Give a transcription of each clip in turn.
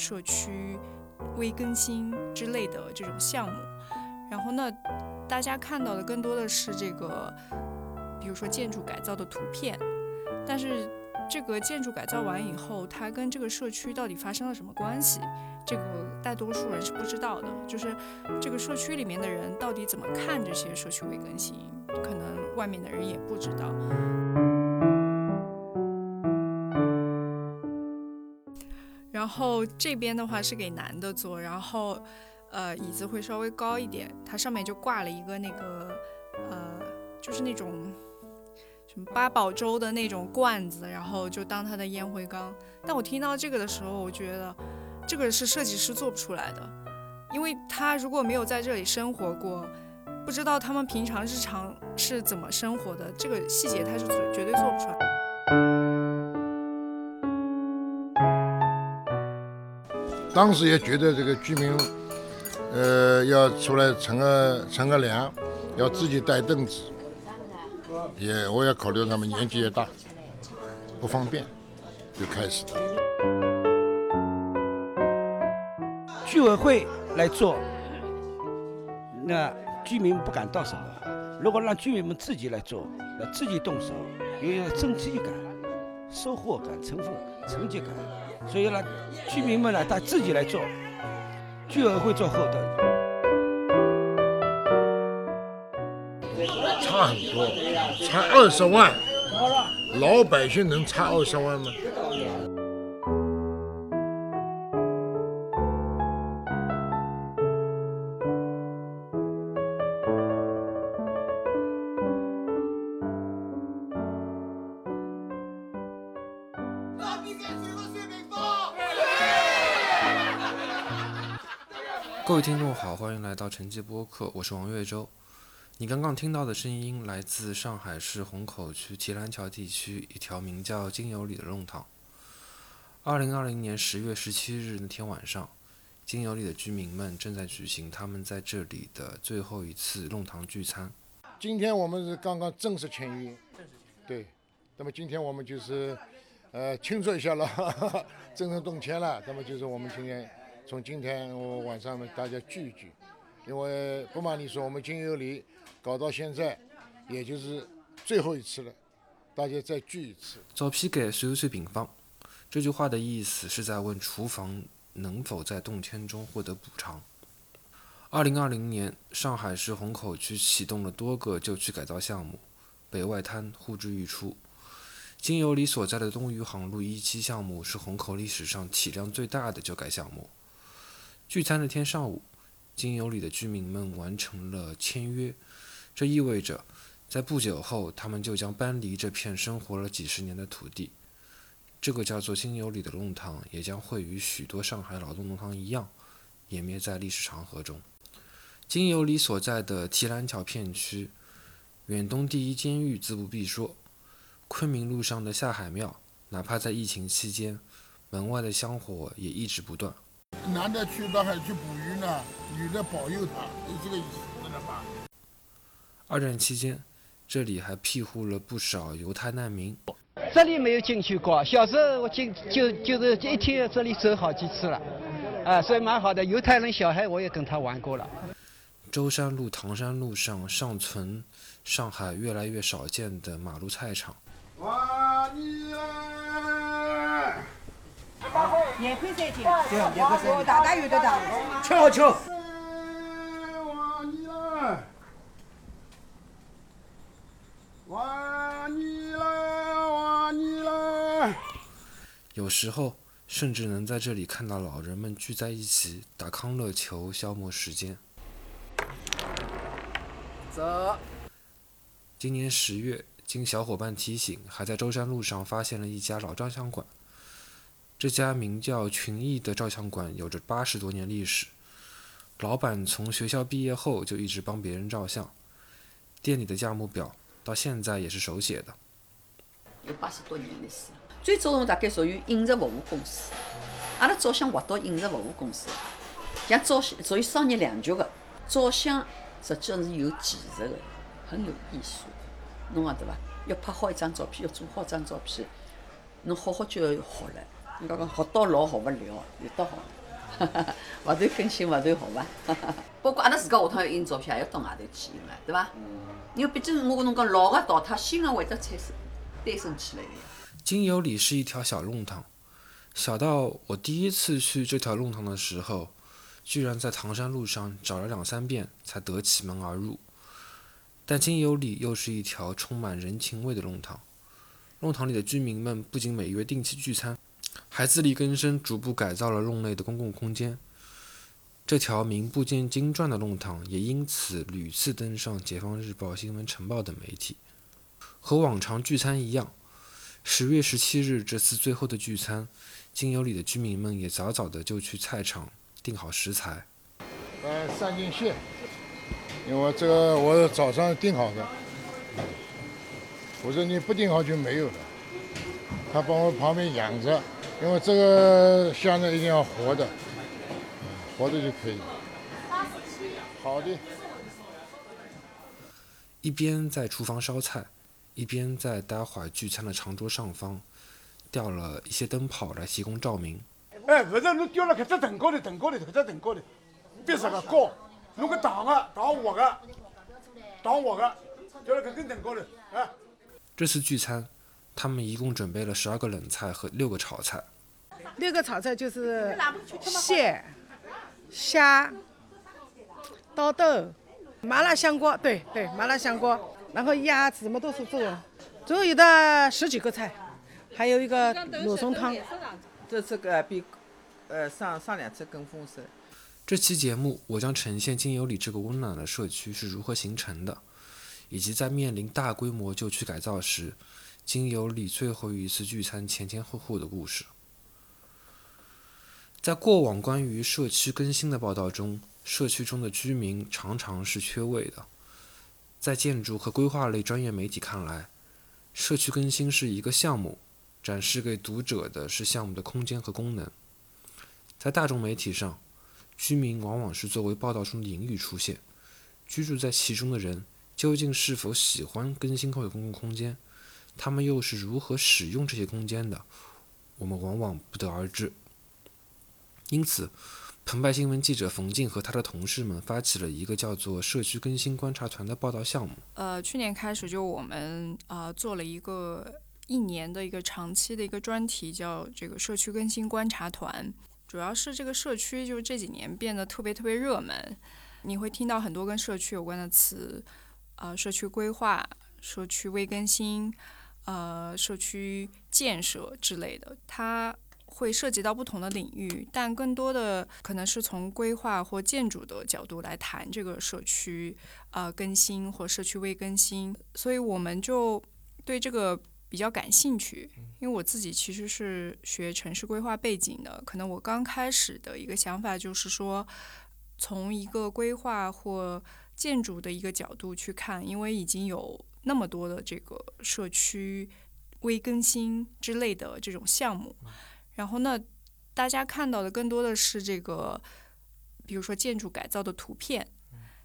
社区微更新之类的这种项目。然后呢，大家看到的更多的是这个，比如说建筑改造的图片，但是这个建筑改造完以后，它跟这个社区到底发生了什么关系？这个大多数人是不知道的。就是这个社区里面的人到底怎么看这些社区微更新，可能外面的人也不知道。然后这边的话是给男的坐，然后。呃，椅子会稍微高一点，它上面就挂了一个那个，呃，就是那种什么八宝粥的那种罐子，然后就当它的烟灰缸。但我听到这个的时候，我觉得这个是设计师做不出来的，因为他如果没有在这里生活过，不知道他们平常日常是怎么生活的，这个细节他是绝对做不出来。当时也觉得这个居民。呃，要出来乘个乘个凉，要自己带凳子，也我也考虑他们年纪也大，不方便，就开始了。居委会来做，那居民不敢到手；如果让居民们自己来做，要自己动手，有一个成绩感、收获感、成分、成绩感，所以呢，居民们呢，他自己来做。居委会做后盾，差很多，差二十万，老百姓能差二十万吗？各位听众好，欢迎来到晨记播客，我是王月洲。你刚刚听到的声音来自上海市虹口区提篮桥地区一条名叫金有里的弄堂。二零二零年十月十七日那天晚上，金有里的居民们正在举行他们在这里的最后一次弄堂聚餐。今天我们是刚刚正式签约，对，那么今天我们就是呃庆祝一下了，正式动迁了，那么就是我们今天。从今天我晚上呢，大家聚一聚，因为不瞒你说，我们金有里搞到现在，也就是最后一次了，大家再聚一次。早批改随随平方，这句话的意思是在问厨房能否在动迁中获得补偿。二零二零年，上海市虹口区启动了多个旧区改造项目，北外滩呼之欲出。金有里所在的东余杭路一期项目是虹口历史上体量最大的旧改项目。聚餐那天上午，金有里的居民们完成了签约，这意味着，在不久后，他们就将搬离这片生活了几十年的土地。这个叫做金有里的弄堂，也将会与许多上海劳动弄堂一样，湮灭在历史长河中。金有里所在的提篮桥片区，远东第一监狱自不必说，昆明路上的下海庙，哪怕在疫情期间，门外的香火也一直不断。男的去到海去捕鱼呢，女的保佑他，就这个意思，知道吧？二战期间，这里还庇护了不少犹太难民。这里没有进去过，小时候我进就就是一天这里走好几次了，啊，所以蛮好的。犹太人小孩我也跟他玩过了。舟山路、唐山路上尚存上海越来越少见的马路菜场。哇，你年亏三斤，对，年亏三斤，大大有的大，吃好吃。有时候甚至能在这里看到老人们聚在一起打康乐球消磨时间。走。今年十月，经小伙伴提醒，还在舟山路上发现了一家老照相馆。这家名叫群艺的照相馆有着八十多年历史，老板从学校毕业后就一直帮别人照相，店里的价目表到现在也是手写的。有八十多年历史，最早我大概属于影视服务公司，阿拉照相划到影视服务公司，像照相属于商业两局的，照相实际上是有技术的，很有艺术，侬讲对伐？要拍好一张照片，要做好一张照片，侬好好就要学了。人家讲学到老学勿了，有得好，勿断更新，勿断好伐。包括阿拉自家下趟要印照片，也要到外头去印了，对伐？因为毕竟我跟侬讲，老个淘汰，新个会得产生诞生起来个呀。金有里是一条小弄堂，小到我第一次去这条弄堂的时候，居然在唐山路上找了两三遍才得其门而入。但金有里又是一条充满人情味的弄堂，弄堂里的居民们不仅每月定期聚餐，还自力更生，逐步改造了弄内的公共空间。这条名不见经传的弄堂也因此屡次登上《解放日报》《新闻晨报》等媒体。和往常聚餐一样，十月十七日这次最后的聚餐，金有里的居民们也早早的就去菜场订好食材。呃，三斤蟹，因为这个我早上订好的，我说你不订好就没有了。他帮我旁边养着，因为这个虾呢一定要活的，活的就可以。好的。一边在厨房烧菜，一边在待会儿聚餐的长桌上方吊了一些灯泡来提供照明。哎，不是你吊辣搿只藤高头，藤高头，搿只藤高头，别实个高，侬搿打个打活个，打活个，吊辣搿根藤高头，哎。这次聚餐，他们一共准备了十二个冷菜和六个炒菜。六个炒菜就是蟹、虾、刀豆、麻辣香锅，对对，麻辣香锅，然后鸭子什么都是做的，总共有的十几个菜，还有一个罗宋汤。这次个比呃上上两次更丰盛。这期节目，我将呈现金有里这个温暖的社区是如何形成的，以及在面临大规模旧区改造时，金有里最后一次聚餐前前后后的故事。在过往关于社区更新的报道中，社区中的居民常常是缺位的。在建筑和规划类专业媒体看来，社区更新是一个项目，展示给读者的是项目的空间和功能。在大众媒体上，居民往往是作为报道中的隐喻出现。居住在其中的人究竟是否喜欢更新后的公共空间？他们又是如何使用这些空间的？我们往往不得而知。因此，澎湃新闻记者冯静和他的同事们发起了一个叫做“社区更新观察团”的报道项目。呃，去年开始就我们啊、呃做了一个一年的一个长期的一个专题，叫这个社区更新观察团。主要是这个社区就是这几年变得特别特别热门，你会听到很多跟社区有关的词，呃，社区规划、社区微更新、呃，社区建设之类的，它会涉及到不同的领域，但更多的可能是从规划或建筑的角度来谈这个社区呃更新或社区未更新，所以我们就对这个比较感兴趣。因为我自己其实是学城市规划背景的，可能我刚开始的一个想法就是说，从一个规划或建筑的一个角度去看，因为已经有那么多的这个社区微更新之类的这种项目，然后呢，大家看到的更多的是这个，比如说建筑改造的图片，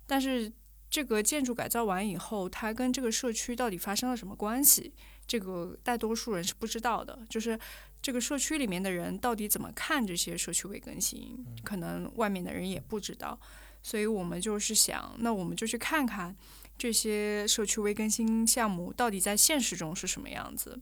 但是这个建筑改造完以后，它跟这个社区到底发生了什么关系？这个大多数人是不知道的，就是这个社区里面的人到底怎么看这些社区微更新，可能外面的人也不知道，所以我们就是想，那我们就去看看这些社区微更新项目到底在现实中是什么样子。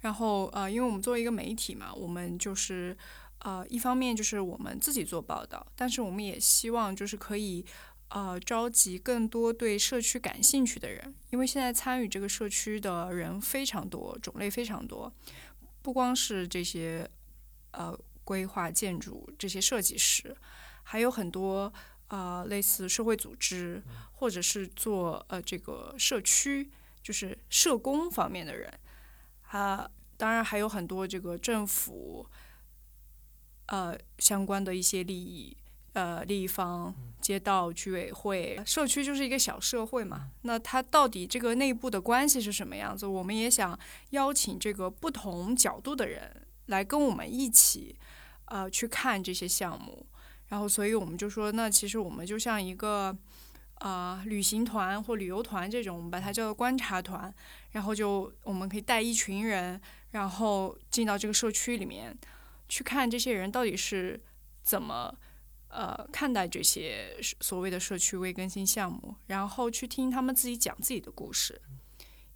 然后呃，因为我们作为一个媒体嘛，我们就是呃，一方面就是我们自己做报道，但是我们也希望就是可以。呃，召集更多对社区感兴趣的人，因为现在参与这个社区的人非常多，种类非常多，不光是这些呃规划建筑这些设计师，还有很多呃类似社会组织或者是做呃这个社区就是社工方面的人，啊，当然还有很多这个政府呃相关的一些利益。呃，利益方、街道、居委会、社区就是一个小社会嘛。那它到底这个内部的关系是什么样子？我们也想邀请这个不同角度的人来跟我们一起，呃，去看这些项目。然后，所以我们就说，那其实我们就像一个啊、旅行团或旅游团这种，我们把它叫做观察团。然后就我们可以带一群人，然后进到这个社区里面，去看这些人到底是怎么呃看待这些所谓的社区微更新项目，然后去听他们自己讲自己的故事，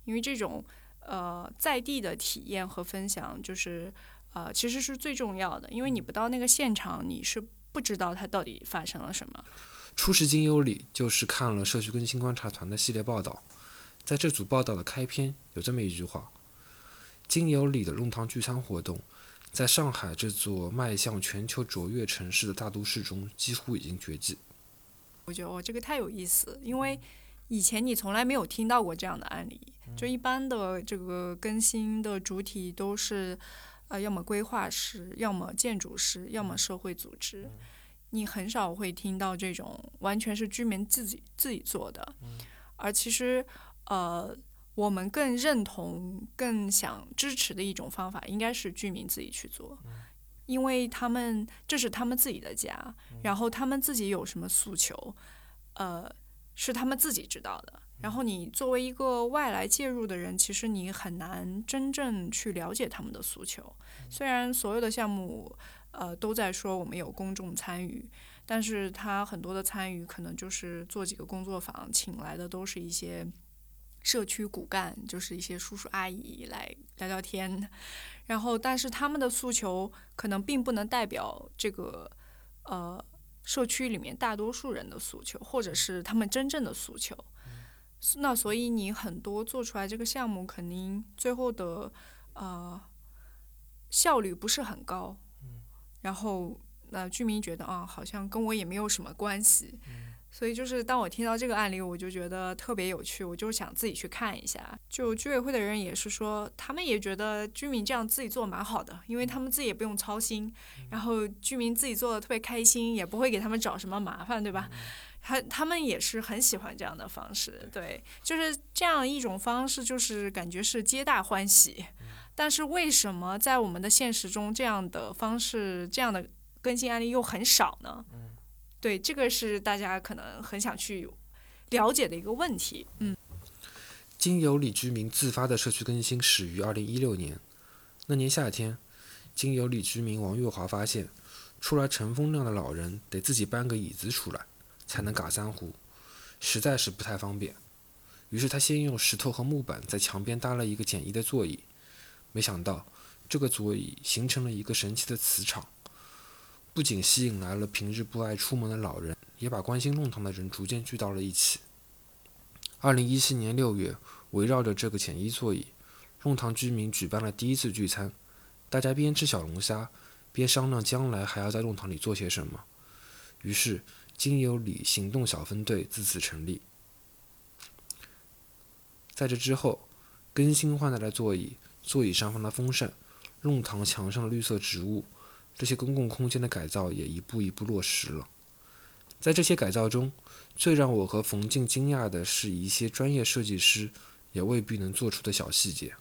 因为这种呃在地的体验和分享，就是呃其实是最重要的，因为你不到那个现场，你是不知道它到底发生了什么。初识金有里就是看了社区更新观察团的系列报道，在这组报道的开篇有这么一句话：金有里的弄堂聚餐活动，在上海这座迈向全球卓越城市的大都市中几乎已经绝迹。我觉得哦，这个太有意思，因为以前你从来没有听到过这样的案例。就一般的这个更新的主体都是，呃，要么规划师，要么建筑师，要么社会组织。你很少会听到这种完全是居民自己自己做的，而其实，呃，我们更认同、更想支持的一种方法，应该是居民自己去做，因为他们这是他们自己的家，然后他们自己有什么诉求，呃，是他们自己知道的。然后你作为一个外来介入的人，其实你很难真正去了解他们的诉求。虽然所有的项目。呃，都在说我们有公众参与，但是他很多的参与可能就是做几个工作坊，请来的都是一些社区骨干，就是一些叔叔阿姨来聊聊天，然后但是他们的诉求可能并不能代表这个呃社区里面大多数人的诉求，或者是他们真正的诉求。那所以你很多做出来这个项目，肯定最后的呃效率不是很高。然后，那居民觉得啊，好像跟我也没有什么关系，所以就是当我听到这个案例，我就觉得特别有趣，我就想自己去看一下。就居委会的人也是说，他们也觉得居民这样自己做蛮好的，因为他们自己也不用操心，然后居民自己做的特别开心，也不会给他们找什么麻烦，对吧？他他们也是很喜欢这样的方式，对，就是这样一种方式，就是感觉是皆大欢喜。但是为什么在我们的现实中，这样的方式、这样的更新案例又很少呢？对，这个是大家可能很想去了解的一个问题。嗯，经由里居民自发的社区更新始于二零一六年。那年夏天，经由里居民王月华发现，出来乘风那样的老人得自己搬个椅子出来才能嘎三胡，实在是不太方便。于是他先用石头和木板在墙边搭了一个简易的座椅。没想到，这个座椅形成了一个神奇的磁场，不仅吸引来了平日不爱出门的老人，也把关心弄堂的人逐渐聚到了一起。二零一七年六月，围绕着这个简易座椅，弄堂居民举办了第一次聚餐，大家边吃小龙虾，边商量将来还要在弄堂里做些什么。于是，经由里行动小分队自此成立。在这之后，更新换代的座椅。座椅上方的风扇，弄堂墙上的绿色植物，这些公共空间的改造也一步一步落实了。在这些改造中，最让我和冯静惊讶的是一些专业设计师也未必能做出的小细节。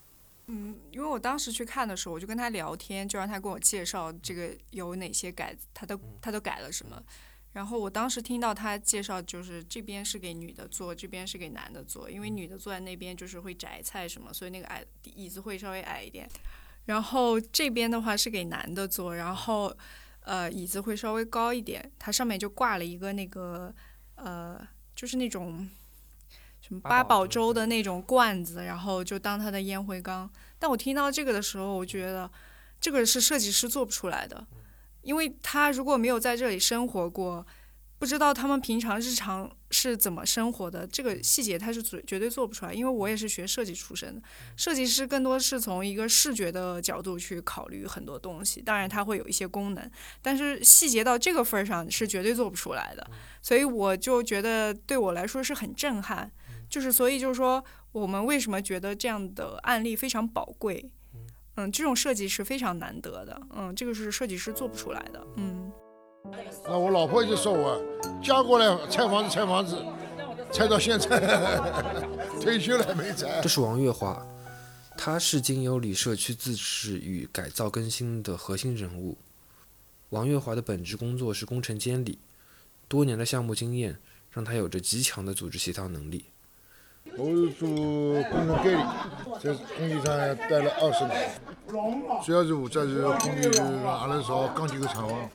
嗯，因为我当时去看的时候，我就跟他聊天，就让他跟我介绍这个有哪些改，他都他都改了什么。然后我当时听到他介绍，就是这边是给女的坐，这边是给男的坐，因为女的坐在那边就是会摘菜什么，所以那个矮椅子会稍微矮一点。然后这边的话是给男的坐，然后呃椅子会稍微高一点，它上面就挂了一个那个呃就是那种什么八宝粥的那种罐子，然后就当它的烟灰缸。但我听到这个的时候，我觉得这个是设计师做不出来的。因为他如果没有在这里生活过，不知道他们平常日常是怎么生活的，这个细节他是绝绝对做不出来。因为我也是学设计出身的，设计师更多是从一个视觉的角度去考虑很多东西，当然它会有一些功能，但是细节到这个份儿上是绝对做不出来的。所以我就觉得对我来说是很震撼，就是所以就是说，我们为什么觉得这样的案例非常宝贵？嗯，这种设计是非常难得的。嗯，这个是设计师做不出来的。嗯，那我老婆就说我嫁过来拆房子，拆房子，拆到现在 退休了没拆。这是王月华，他是经由里社区自治与改造更新的核心人物。王月华的本职工作是工程监理，多年的项目经验让他有着极强的组织协调能力。我是做工程监理，在工地上待了二十年。主要是负责是工地是阿拉少钢结构厂房。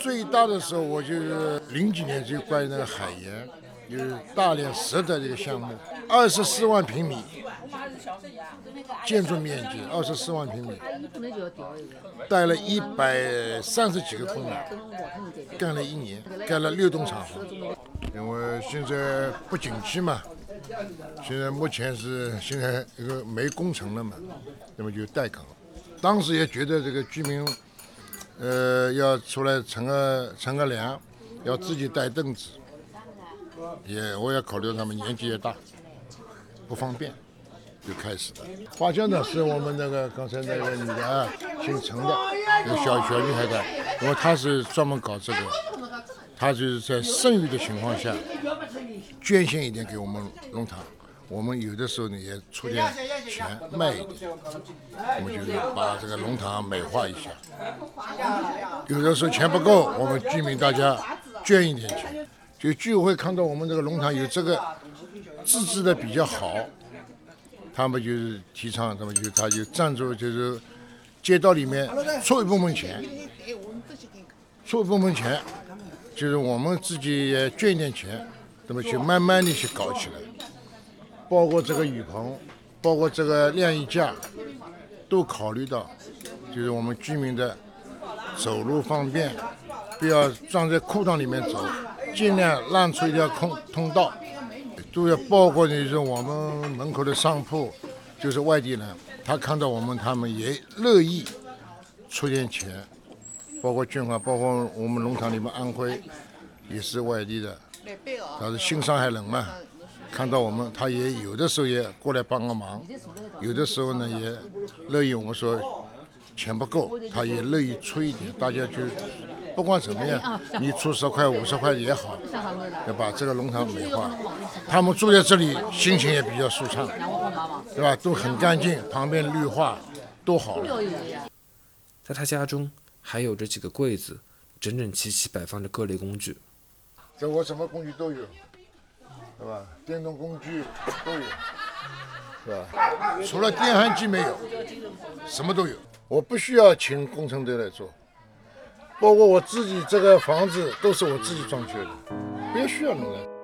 最大的时候，我就是零几年就关于那个海盐，就是大连石的这个项目，二十四万平米建筑面积，二十四万平米，带了一百三十几个工人，干了一年，干了六栋厂房。因为现在不景气嘛，现在目前是现在这个没工程了嘛，那么就待岗。当时也觉得这个居民，呃，要出来乘个乘个凉，要自己带凳子，也我也考虑他们年纪也大，不方便，就开始的。画像呢是我们那个刚才那个女的啊，姓陈的，小小女孩的，因为她是专门搞这个，他就是在剩余的情况下，捐献一点给我们龙塘。我们有的时候呢也出点钱卖一点，我们就是把这个龙塘美化一下。有的时候钱不够，我们居民大家捐一点钱。就居委会看到我们这个龙塘有这个自治的比较好，他们就是提倡，他们就他就赞助，就是街道里面出一部分钱，出一部分钱，就是我们自己也捐点钱，那么去慢慢的去搞起来。包括这个雨棚，包括这个晾衣架，都考虑到，就是我们居民的走路方便，不要装在裤裆里面走，尽量让出一条空通道，都要包括就是我们门口的商铺，就是外地人，他看到我们，他们也乐意出点钱，包括捐款，包括我们农场里面安徽也是外地的，他是新上海人嘛。看到我们，他也有的时候也过来帮个忙，有的时候呢也乐意我们说钱不够，他也乐意出一点，大家就不管怎么样，你出十块五十块也好，要把这个农场美化。他们住在这里，心情也比较舒畅，对吧？都很干净，旁边绿化多好。在他家中还有着几个柜子，整整齐齐摆放着各类工具。这我什么工具都有。是吧？电动工具都有，是吧？除了电焊机没有，什么都有。我不需要请工程队来做，包括我自己这个房子都是我自己装修的，不需要人来。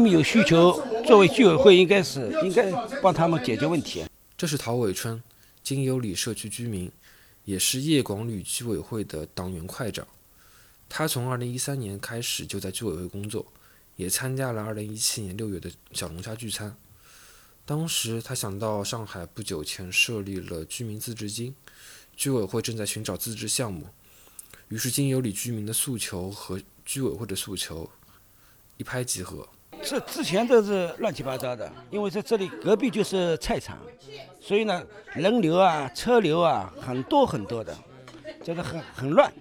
民们有需求，作为居委会应该是应该帮他们解决问题。这是陶伟春，金有里社区居民，也是叶广旅居委会的党员会长。他从2013年开始就在居委会工作，也参加了2017年6月的小龙虾聚餐。当时他想到上海不久前设立了居民自治金，居委会正在寻找自治项目，于是金有里居民的诉求和居委会的诉求一拍即合。这之前都是乱七八糟的，因为在这里隔壁就是菜场，所以呢，人流啊、车流啊很多很多的，就是很很乱。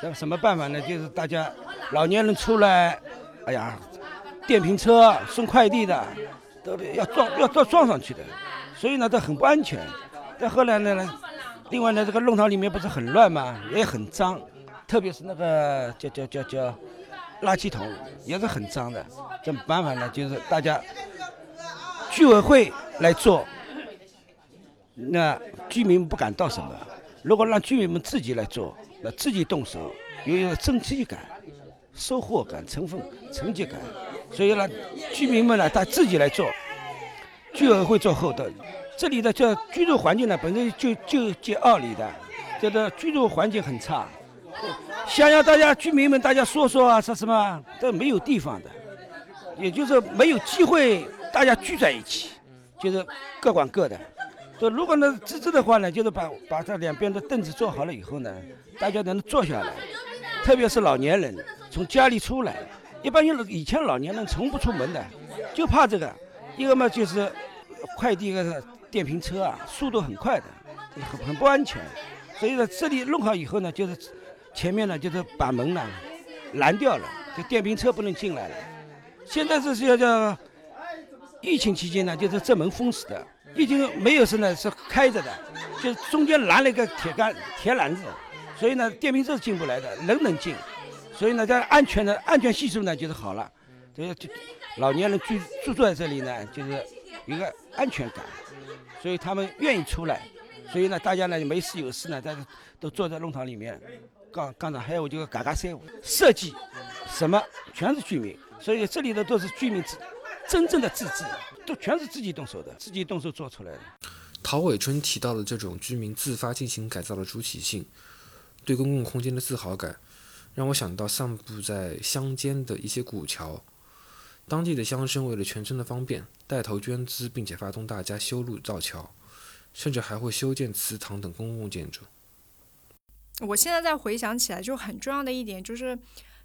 那什么办法呢？就是大家老年人出来，哎呀，电瓶车送快递的都要撞要撞撞上去的，所以呢，都很不安全。再后来呢，另外呢，这个弄堂里面不是很乱嘛，也很脏，特别是那个叫叫叫叫。垃圾桶也是很脏的，怎么办法呢？就是大家居委会来做，那居民不敢到什么。如果让居民们自己来做，那自己动手，有一个成绩感、收获感、成分、成绩感。所以呢，居民们呢，他自己来做，居委会做后盾。这里的这居住环境呢，本身就就接二里的，这个居住环境很差。想要大家居民们大家说说啊，说什么这没有地方的，也就是没有机会大家聚在一起，就是各管各的。就如果呢自治的话呢，就是把把这两边的凳子坐好了以后呢，大家能坐下来，特别是老年人从家里出来，一般有以前老年人从不出门的，就怕这个，一个嘛就是快递个电瓶车啊，速度很快的，很很不安全，所以呢这里弄好以后呢，就是。前面呢，就是把门呢拦掉了，就电瓶车不能进来了。现在这是要叫疫情期间呢，就是这门封死的，已经没有是呢是开着的，就中间拦了一个铁杆铁栏子，所以呢电瓶车是进不来的，人能进，所以呢在安全的安全系数呢就是好了，这个就老年人居住住在这里呢就是一个安全感，所以他们愿意出来，所以呢大家呢没事有事呢，大家都坐在弄堂里面，刚刚才还有这个嘎嘎三五设计，什么全是居民，所以这里的都是居民自真正的自治，都全是自己动手的，自己动手做出来的。陶伟春提到的这种居民自发进行改造的主体性，对公共空间的自豪感，让我想到散布在乡间的一些古桥。当地的乡绅为了全村的方便，带头捐资，并且发动大家修路造桥，甚至还会修建祠堂等公共建筑。我现在再回想起来，就很重要的一点就是，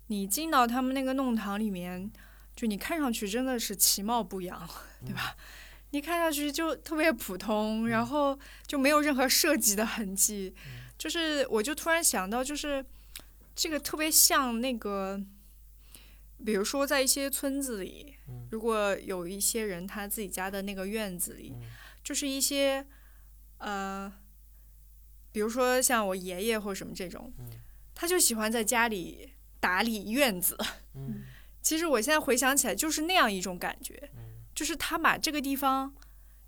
你进到他们那个弄堂里面，就你看上去真的是其貌不扬，对吧？你看上去就特别普通，然后就没有任何设计的痕迹。就是，我就突然想到，就是这个特别像那个，比如说在一些村子里，如果有一些人他自己家的那个院子里，就是一些呃，比如说像我爷爷或者什么这种，他就喜欢在家里打理院子。其实我现在回想起来，就是那样一种感觉，就是他把这个地方，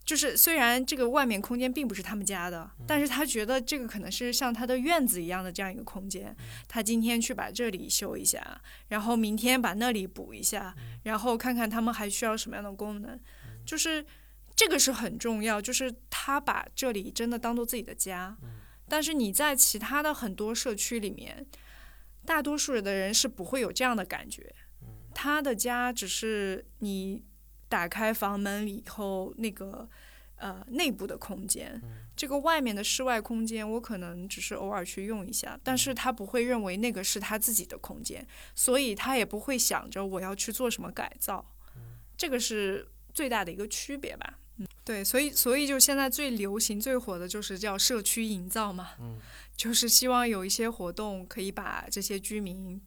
就是虽然这个外面空间并不是他们家的，但是他觉得这个可能是像他的院子一样的这样一个空间。他今天去把这里修一下，然后明天把那里补一下，然后看看他们还需要什么样的功能，就是这个是很重要，就是他把这里真的当做自己的家。但是你在其他的很多社区里面，大多数的人是不会有这样的感觉。他的家只是你打开房门以后那个呃内部的空间，这个外面的室外空间我可能只是偶尔去用一下，但是他不会认为那个是他自己的空间，所以他也不会想着我要去做什么改造，这个是最大的一个区别吧。嗯，对，所以所以就现在最流行、最火的就是叫社区营造嘛，就是希望有一些活动可以把这些居民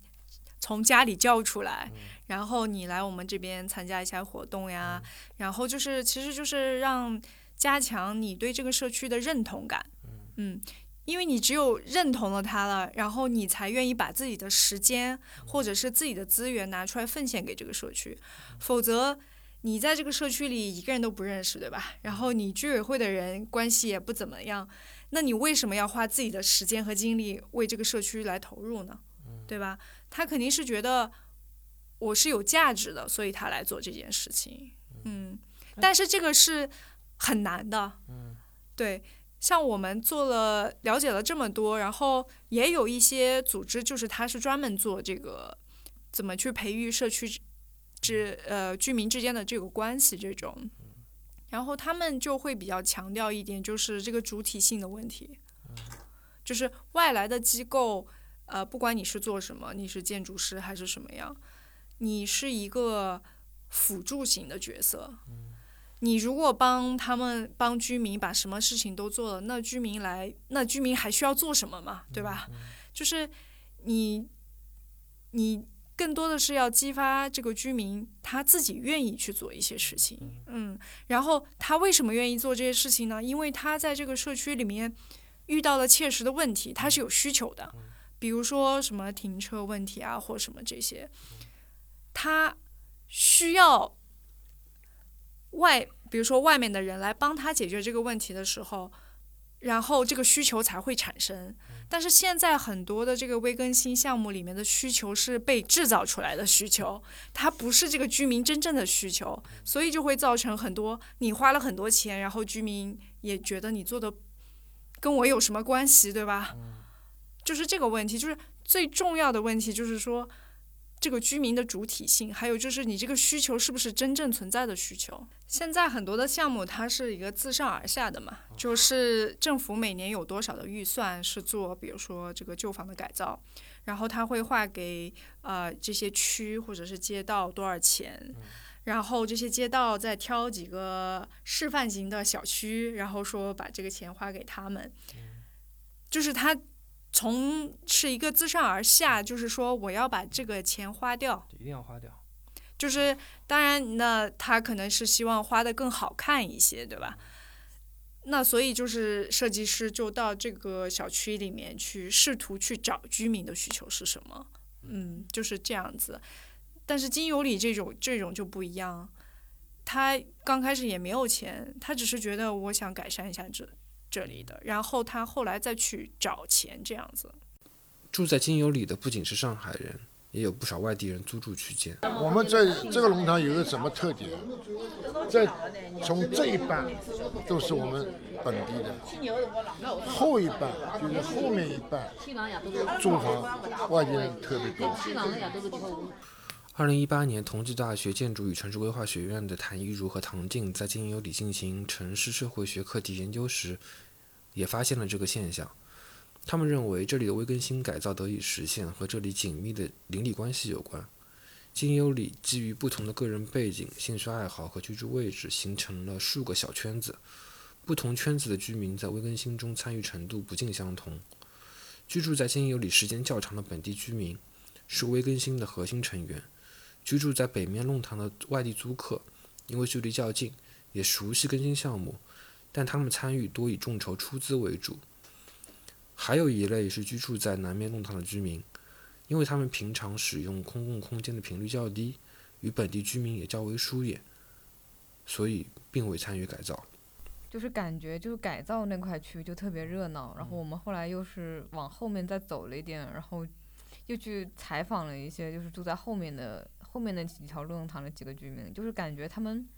从家里叫出来，然后你来我们这边参加一下活动呀，然后就是其实就是让加强你对这个社区的认同感，嗯。因为你只有认同了它了，然后你才愿意把自己的时间或者是自己的资源拿出来奉献给这个社区，否则你在这个社区里一个人都不认识，对吧？然后你居委会的人关系也不怎么样，那你为什么要花自己的时间和精力为这个社区来投入呢？对吧？他肯定是觉得我是有价值的，所以他来做这件事情。嗯，但是这个是很难的。嗯，对，像我们做了了解了这么多，然后也有一些组织，就是他是专门做这个怎么去培育社区之呃居民之间的这个关系这种。然后他们就会比较强调一点，就是这个主体性的问题，就是外来的机构，呃，不管你是做什么，你是建筑师还是什么样，你是一个辅助型的角色。你如果帮他们帮居民把什么事情都做了，那居民来，那居民还需要做什么嘛？对吧？就是你，你更多的是要激发这个居民他自己愿意去做一些事情，嗯，然后他为什么愿意做这些事情呢？因为他在这个社区里面遇到了切实的问题，他是有需求的，比如说什么停车问题啊，或什么这些，他需要外，比如说外面的人来帮他解决这个问题的时候，然后这个需求才会产生。但是现在很多的这个微更新项目里面的需求是被制造出来的需求，它不是这个居民真正的需求，所以就会造成很多你花了很多钱，然后居民也觉得你做的跟我有什么关系，对吧？就是这个问题，就是最重要的问题，就是说这个居民的主体性，还有就是你这个需求是不是真正存在的需求。现在很多的项目它是一个自上而下的嘛，就是政府每年有多少的预算是做，比如说这个旧房的改造，然后他会划给呃这些区或者是街道多少钱。然后这些街道再挑几个示范型的小区，然后说把这个钱花给他们，就是他从是一个自上而下，就是说我要把这个钱花掉，一定要花掉。就是当然，那他可能是希望花的更好看一些，对吧？那所以就是设计师就到这个小区里面去，试图去找居民的需求是什么，嗯，就是这样子。但是金有里这种这种就不一样，他刚开始也没有钱，他只是觉得我想改善一下这这里的，然后他后来再去找钱这样子。住在金有里的不仅是上海人，也有不少外地人租住区间。我们在这个龙塘有个什么特点？在从这一半都是我们本地的，后一半就是后面一半租房外地人特别多。二零一八年，同济大学建筑与城市规划学院的谭一如和唐静在金有里进行城市社会学课题研究时，也发现了这个现象。他们认为，这里的微更新改造得以实现，和这里紧密的邻里关系有关。金有里基于不同的个人背景、兴趣爱好和居住位置，形成了数个小圈子。不同圈子的居民在微更新中参与程度不尽相同。居住在金有里时间较长的本地居民，是微更新的核心成员。居住在北面弄堂的外地租客，因为距离较近，也熟悉更新项目，但他们参与多以众筹出资为主。还有一类是居住在南面弄堂的居民，因为他们平常使用公共空间的频率较低，与本地居民也较为疏远，所以并未参与改造。就是感觉就是改造那块区域就特别热闹，然后我们后来又是往后面再走了一点，然后又去采访了一些就是住在后面的。后面那几条路弄堂的几个居民，就是感觉他们，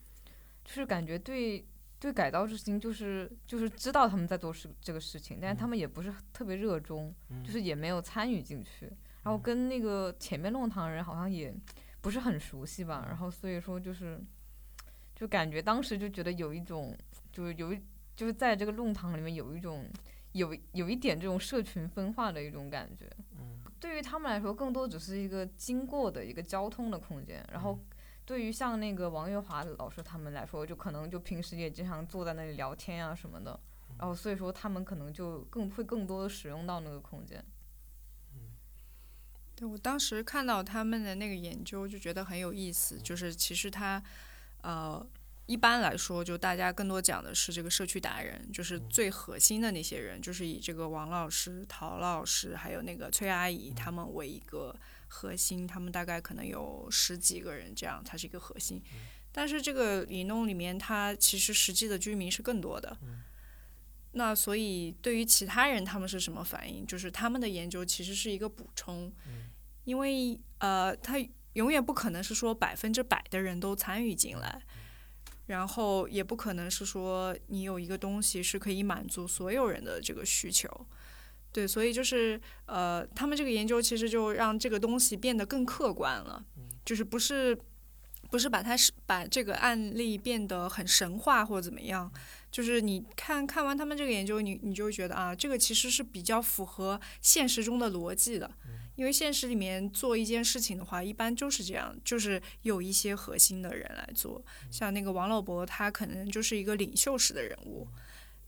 就是感觉对对改造之心，就是就是知道他们在做事这个事情，但是他们也不是特别热衷，就是也没有参与进去，然后跟那个前面弄堂人好像也不是很熟悉吧，然后所以说就是，就感觉当时就觉得有一种，就是有一就是在这个弄堂里面有一种有有一点这种社群分化的一种感觉。对于他们来说，更多只是一个经过的一个交通的空间。然后，对于像那个王月华老师他们来说，就可能就平时也经常坐在那里聊天啊什么的。然后，所以说他们可能就更会更多的使用到那个空间。对我当时看到他们的那个研究，就觉得很有意思。就是其实他，呃。一般来说，就大家更多讲的是这个社区达人，就是最核心的那些人，就是以这个王老师、陶老师还有那个崔阿姨他们为一个核心，他们大概可能有十几个人这样，它是一个核心。但是这个里弄里面，它其实实际的居民是更多的。那所以对于其他人他们是什么反应？就是他们的研究其实是一个补充，因为呃，他永远不可能是说百分之百的人都参与进来。然后也不可能是说你有一个东西是可以满足所有人的这个需求，对，所以就是呃，他们这个研究其实就让这个东西变得更客观了，就是不是不是把它是把这个案例变得很神话或者怎么样，就是你看看完他们这个研究，你你就觉得啊，这个其实是比较符合现实中的逻辑的。因为现实里面做一件事情的话，一般就是这样，就是有一些核心的人来做。像那个王老伯，他可能就是一个领袖式的人物，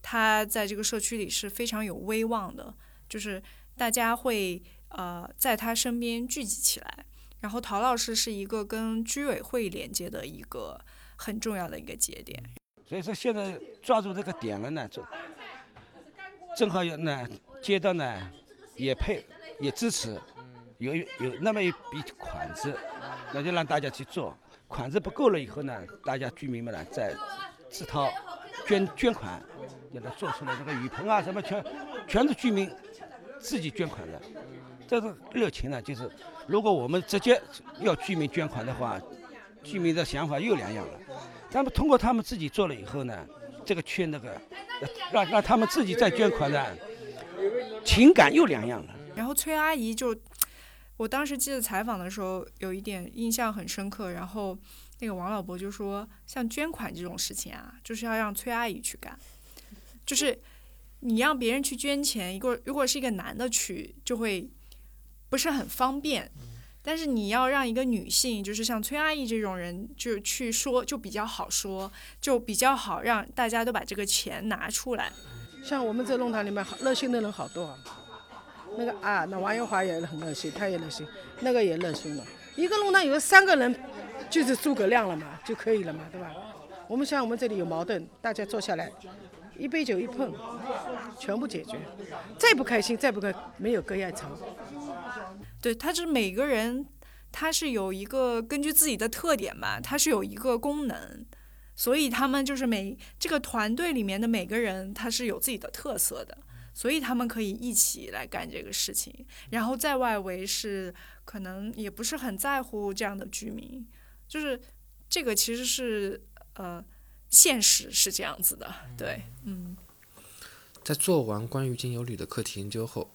他在这个社区里是非常有威望的，就是大家会呃在他身边聚集起来。然后陶老师是一个跟居委会连接的一个很重要的一个节点。所以说现在抓住这个点了呢，就正好有呢街道呢也配也支持。有有那么一笔款子，那就让大家去做。款子不够了以后呢，大家居民们呢再自掏捐捐款，给他做出来这个雨棚啊什么全全是居民自己捐款的。这个热情呢，就是如果我们直接要居民捐款的话，居民的想法又两样了。咱们通过他们自己做了以后呢，这个缺那个让让他们自己再捐款呢，情感又两样了。然后崔阿姨就。我当时记得采访的时候，有一点印象很深刻。然后那个王老伯就说：“像捐款这种事情啊，就是要让崔阿姨去干。就是你让别人去捐钱，如果如果是一个男的去，就会不是很方便。但是你要让一个女性，就是像崔阿姨这种人，就去说，就比较好说，就比较好让大家都把这个钱拿出来。像我们这弄堂里面，热心的人好多啊。”那个啊，那王月华也很热心，他也热心，那个也热心了。一个弄堂有三个人就是诸葛亮了嘛，就可以了嘛，对吧？我们像我们这里有矛盾，大家坐下来，一杯酒一碰，全部解决。再不开心，再不开，没有隔夜仇。对，他是每个人，他是有一个根据自己的特点嘛，他是有一个功能，所以他们就是每这个团队里面的每个人，他是有自己的特色的，所以他们可以一起来干这个事情。然后在外围是可能也不是很在乎这样的居民，就是这个其实是呃现实是这样子的，对，嗯。在做完关于精油里的课题研究后。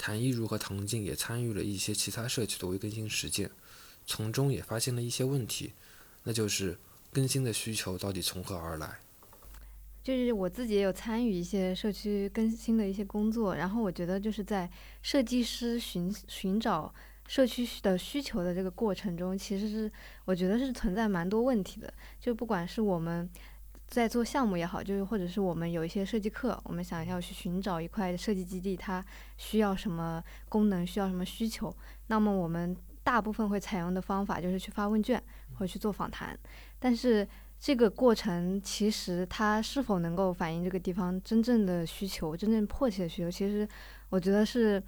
谭一如和唐静也参与了一些其他社区的微更新实践，从中也发现了一些问题，那就是更新的需求到底从何而来？就是我自己也有参与一些社区更新的一些工作，然后我觉得就是在设计师寻寻找社区的需求的这个过程中，其实是我觉得是存在蛮多问题的，就不管是我们。在做项目也好，就是或者是我们有一些设计课，我们想要去寻找一块设计基地，它需要什么功能，需要什么需求，那么我们大部分会采用的方法就是去发问卷或去做访谈。但是这个过程其实它是否能够反映这个地方真正的需求、真正迫切的需求，其实我觉得是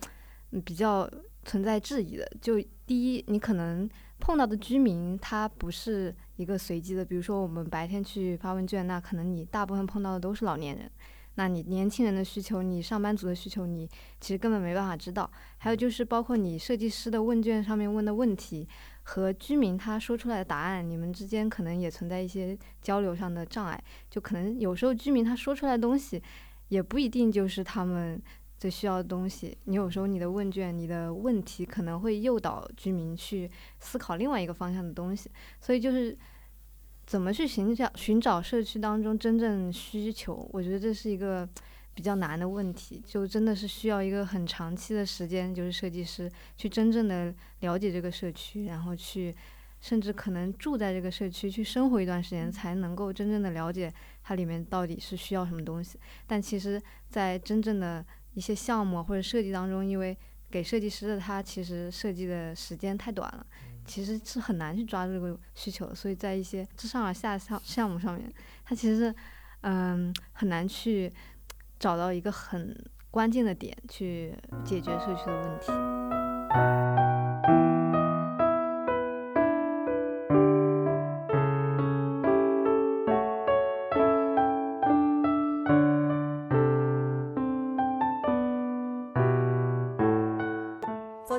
比较存在质疑的。就第一，你可能。碰到的居民他不是一个随机的，比如说我们白天去发问卷，那可能你大部分碰到的都是老年人，那你年轻人的需求，你上班族的需求，你其实根本没办法知道。还有就是包括你设计师的问卷上面问的问题和居民他说出来的答案，你们之间可能也存在一些交流上的障碍，就可能有时候居民他说出来的东西也不一定就是他们。最需要的东西，你有时候你的问卷、你的问题可能会诱导居民去思考另外一个方向的东西，所以就是怎么去寻找寻找社区当中真正需求，我觉得这是一个比较难的问题，就真的是需要一个很长期的时间，就是设计师去真正的了解这个社区，然后去甚至可能住在这个社区去生活一段时间，才能够真正的了解它里面到底是需要什么东西。但其实，在真正的一些项目或者设计当中，因为给设计师的他其实设计的时间太短了，其实是很难去抓住这个需求，所以在一些自上而下项项目上面，他其实嗯很难去找到一个很关键的点去解决社区的问题。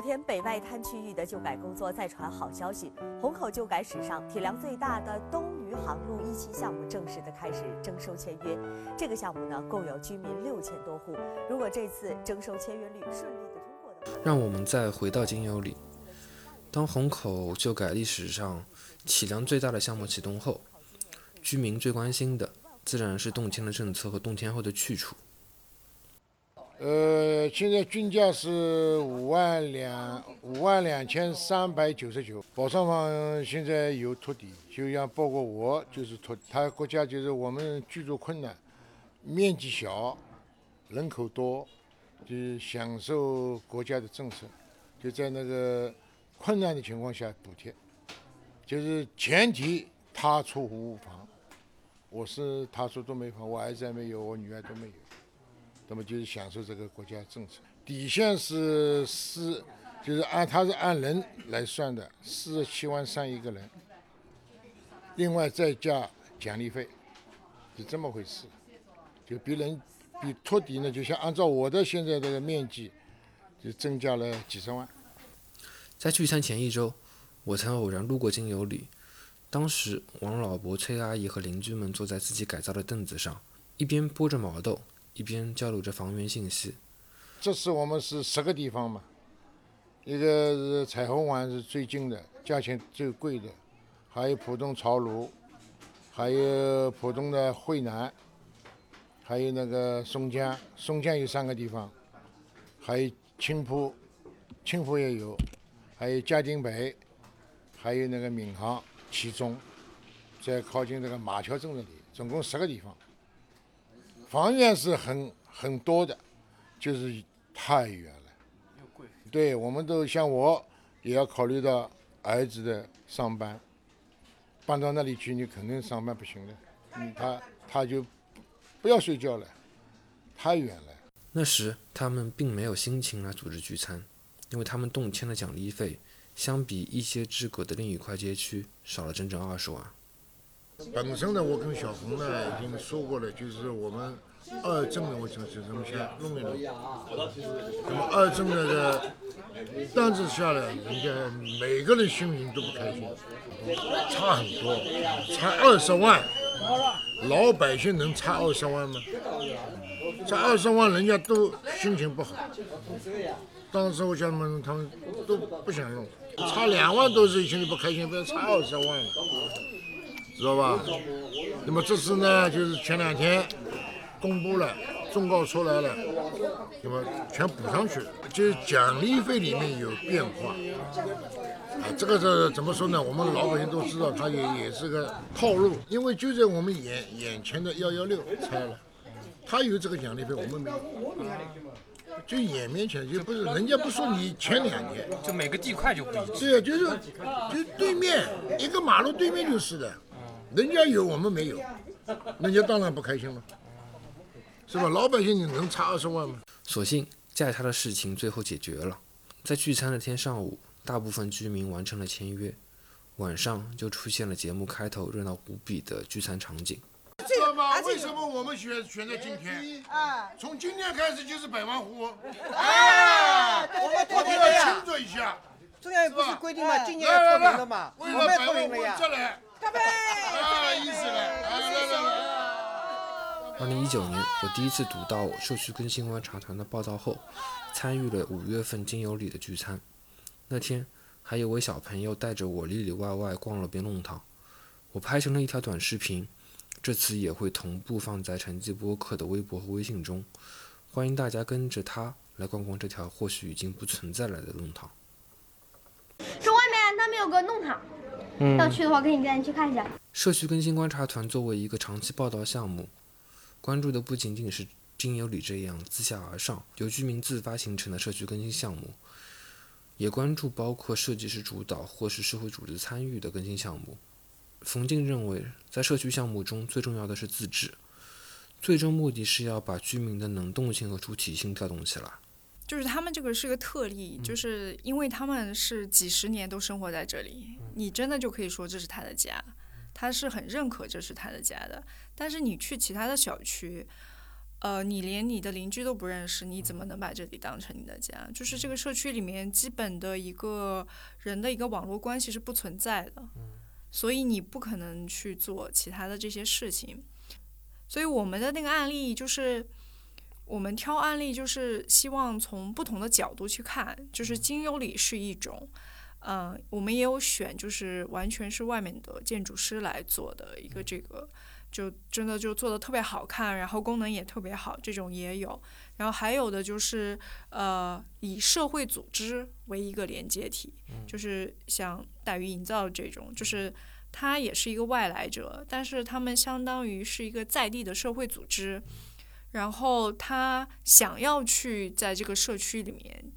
天北外滩区域的旧改工作再传好消息，虹口旧改史上体量最大的东余杭路一期项目正式的开始征收签约。这个项目呢，共有居民六千多户。如果这次征收签约率顺利的通过的话，让我们再回到金优里。当虹口旧改历史上体量最大的项目启动后，居民最关心的自然是动迁的政策和动迁后的去处。呃，现在均价是五万两五万两千三百九十九。保障房现在有托底，就像包括我就是托，他国家就是我们居住困难，面积小，人口多，就享受国家的政策，就在那个困难的情况下补贴，就是前提他出无房，我是他出都没房，我儿子还没有，我女儿都没有。那么就是享受这个国家政策，底线是四，就是按他是按人来算的，四十七万三一个人，另外再加奖励费，是这么回事，就比人比托底呢，就像按照我的现在这个面积，就增加了几十万。在聚餐前一周，我曾偶然路过金油里，当时王老伯、崔阿姨和邻居们坐在自己改造的凳子上，一边剥着毛豆。一边交流着房源信息。这次我们是十个地方嘛，一个是彩虹湾是最近的，价钱最贵的，还有浦东潮庐，还有浦东的惠南，还有那个松江，松江有三个地方，还有青浦，青浦也有，还有嘉定北，还有那个闵行、其中，在靠近这个马桥镇这里，总共十个地方。房源是很很多的，就是太远了，又贵。对，我们都像我，也要考虑到儿子的上班，搬到那里去，你肯定上班不行的。嗯，他他就不要睡觉了，太远了。那时他们并没有心情来组织聚餐，因为他们动迁的奖励费，相比一些之隔的另一块街区少了整整二十万。本身呢，我跟小红呢已经说过了，就是我们二镇呢，我想就这么先弄一弄。那么二镇那个单子下来，人家每个人心情都不开心，差很多，差二十万，老百姓能差二十万吗？差二十万，人家都心情不好。当时我想他们，他们都不想弄，差两万都是心里不开心，不要差二十万。知道吧？那么这次呢，就是前两天公布了，忠告出来了，那么全补上去，就是奖励费里面有变化。啊，这个是怎么说呢？我们老百姓都知道，它也也是个套路，因为就在我们眼眼前的幺幺六拆了，他有这个奖励费，我们没有。就眼面前就不是，人家不说你前两年，就每个地块就不一致。对啊，就是就对面一个马路对面就是的。人家有我们没有，人家当然不开心了，是吧？老百姓你能差二十万吗？所幸价差的事情最后解决了，在聚餐那天上午，大部分居民完成了签约，晚上就出现了节目开头热闹无比的聚餐场景。知道吗？为什么我们选选在今天？啊，从今天开始就是百万户翁。啊，我们要庆祝一下。中央不是规定吗？今年要脱贫了嘛？为了百万户翁再来。二零一九年，我第一次读到社区更新观察团的报道后，参与了五月份金有里的聚餐。那天，还有位小朋友带着我里里外外逛了遍弄堂，我拍成了一条短视频，这次也会同步放在成绩播客的微博和微信中，欢迎大家跟着他来逛逛这条或许已经不存在了的弄堂。这外面那边有个弄堂。要去的话，可以带你去看一下。社区更新观察团作为一个长期报道项目，关注的不仅仅是金有里这样自下而上由居民自发形成的社区更新项目，也关注包括设计师主导或是社会组织参与的更新项目。冯静认为，在社区项目中最重要的是自治，最终目的是要把居民的能动性和主体性调动起来。就是他们这个是个特例，就是因为他们是几十年都生活在这里，你真的就可以说这是他的家，他是很认可这是他的家的。但是你去其他的小区，呃，你连你的邻居都不认识，你怎么能把这里当成你的家？就是这个社区里面基本的一个人的一个网络关系是不存在的，所以你不可能去做其他的这些事情。所以我们的那个案例就是。我们挑案例就是希望从不同的角度去看，就是金优里是一种，嗯，我们也有选，就是完全是外面的建筑师来做的一个这个，就真的就做的特别好看，然后功能也特别好，这种也有。然后还有的就是呃，以社会组织为一个连接体，就是像大鱼营造这种，就是它也是一个外来者，但是他们相当于是一个在地的社会组织。然后他想要去在这个社区里面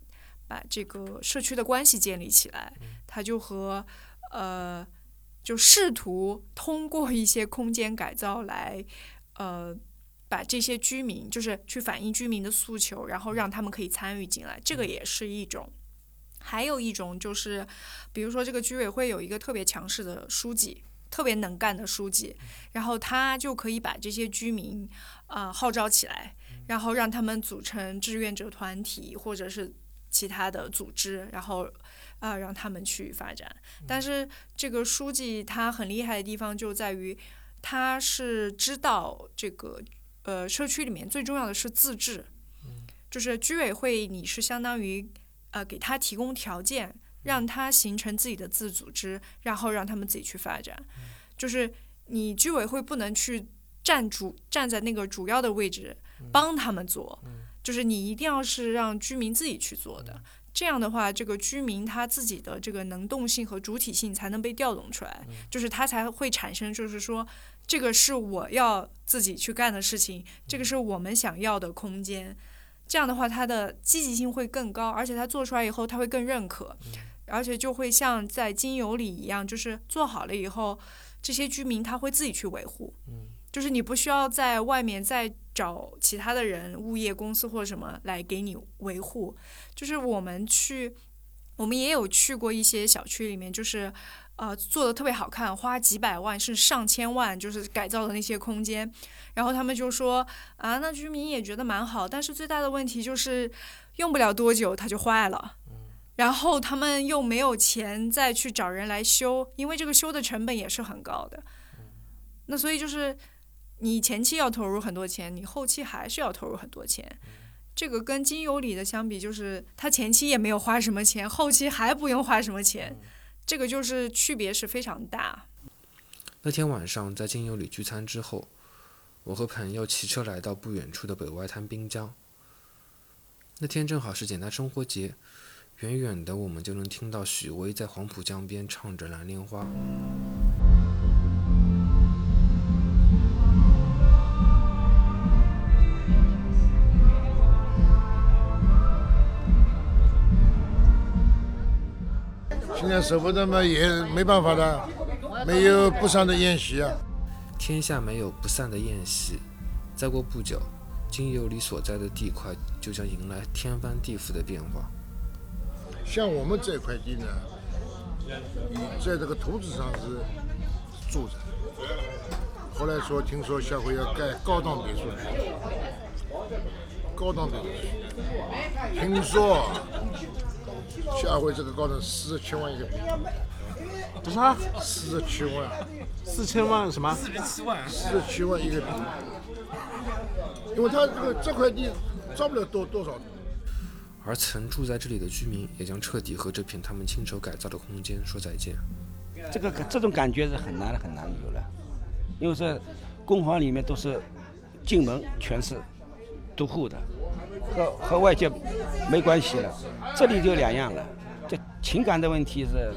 把这个社区的关系建立起来，他就和呃，就试图通过一些空间改造来呃，把这些居民就是去反映居民的诉求，然后让他们可以参与进来，这个也是一种。还有一种就是，比如说这个居委会有一个特别强势的书记。特别能干的书记，然后他就可以把这些居民啊号召起来，然后让他们组成志愿者团体或者是其他的组织，然后啊让他们去发展。但是这个书记他很厉害的地方就在于，他是知道这个呃社区里面最重要的是自治，就是居委会你是相当于呃给他提供条件。让他形成自己的自组织，然后让他们自己去发展。就是你居委会不能去站主站在那个主要的位置帮他们做，就是你一定要是让居民自己去做的。这样的话，这个居民他自己的这个能动性和主体性才能被调动出来，就是他才会产生，就是说这个是我要自己去干的事情，这个是我们想要的空间。这样的话，他的积极性会更高，而且他做出来以后，他会更认可。而且就会像在精油里一样，就是做好了以后，这些居民他会自己去维护，就是你不需要在外面再找其他的人、物业公司或者什么来给你维护。就是我们去，我们也有去过一些小区里面，就是呃做的特别好看，花几百万甚至上千万，就是改造的那些空间。然后他们就说啊，那居民也觉得蛮好，但是最大的问题就是用不了多久它就坏了。然后他们又没有钱再去找人来修，因为这个修的成本也是很高的。那所以就是你前期要投入很多钱，你后期还是要投入很多钱。这个跟金有里的相比，就是他前期也没有花什么钱，后期还不用花什么钱，这个就是区别是非常大。那天晚上在金有里聚餐之后，我和朋友骑车来到不远处的北外滩滨江。那天正好是简单生活节。远远的，我们就能听到许巍在黄浦江边唱着《蓝莲花》。现在舍不得嘛，也没办法的，没有不散的宴席啊。天下没有不散的宴席。再过不久，金有里所在的地块就将迎来天翻地覆的变化。像我们这块地呢，在这个图纸上是住着，后来说听说下回要盖高档别墅，高档别墅，听说下回这个高档四十七万一个平，多少？四十七万，四千万什么？四十七万，四十七万一个平，因为他这个这块地造不了多多少。而曾住在这里的居民也将彻底和这片他们亲手改造的空间说再见。这个这种感觉是很难很难有了，因为这公房里面都是进门全是独户的，和和外界没关系了。这里就两样了，这情感的问题是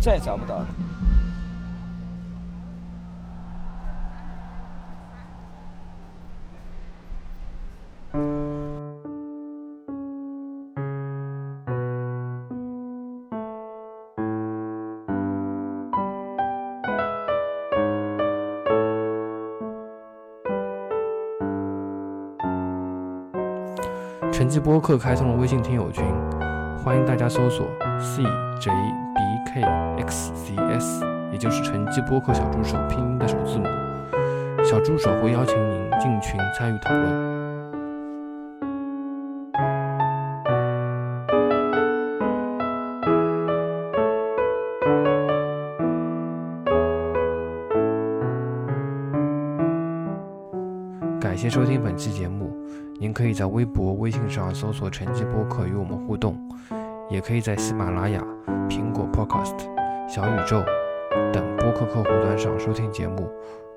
再找不到了。成绩播客开通了微信听友群，欢迎大家搜索 CJBKXCS，也就是成绩播客小助手拼音的首字母。小助手会邀请您进群参与讨论。感谢收听本期节目。您可以在微博、微信上搜索“成绩播客”与我们互动，也可以在喜马拉雅、苹果 Podcast、小宇宙等播客客户端上收听节目。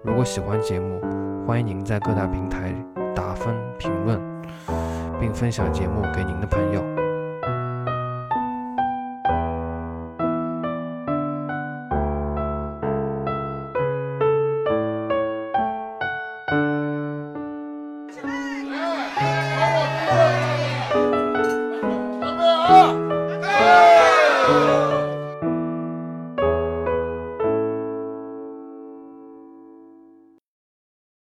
如果喜欢节目，欢迎您在各大平台打分、评论，并分享节目给您的朋友。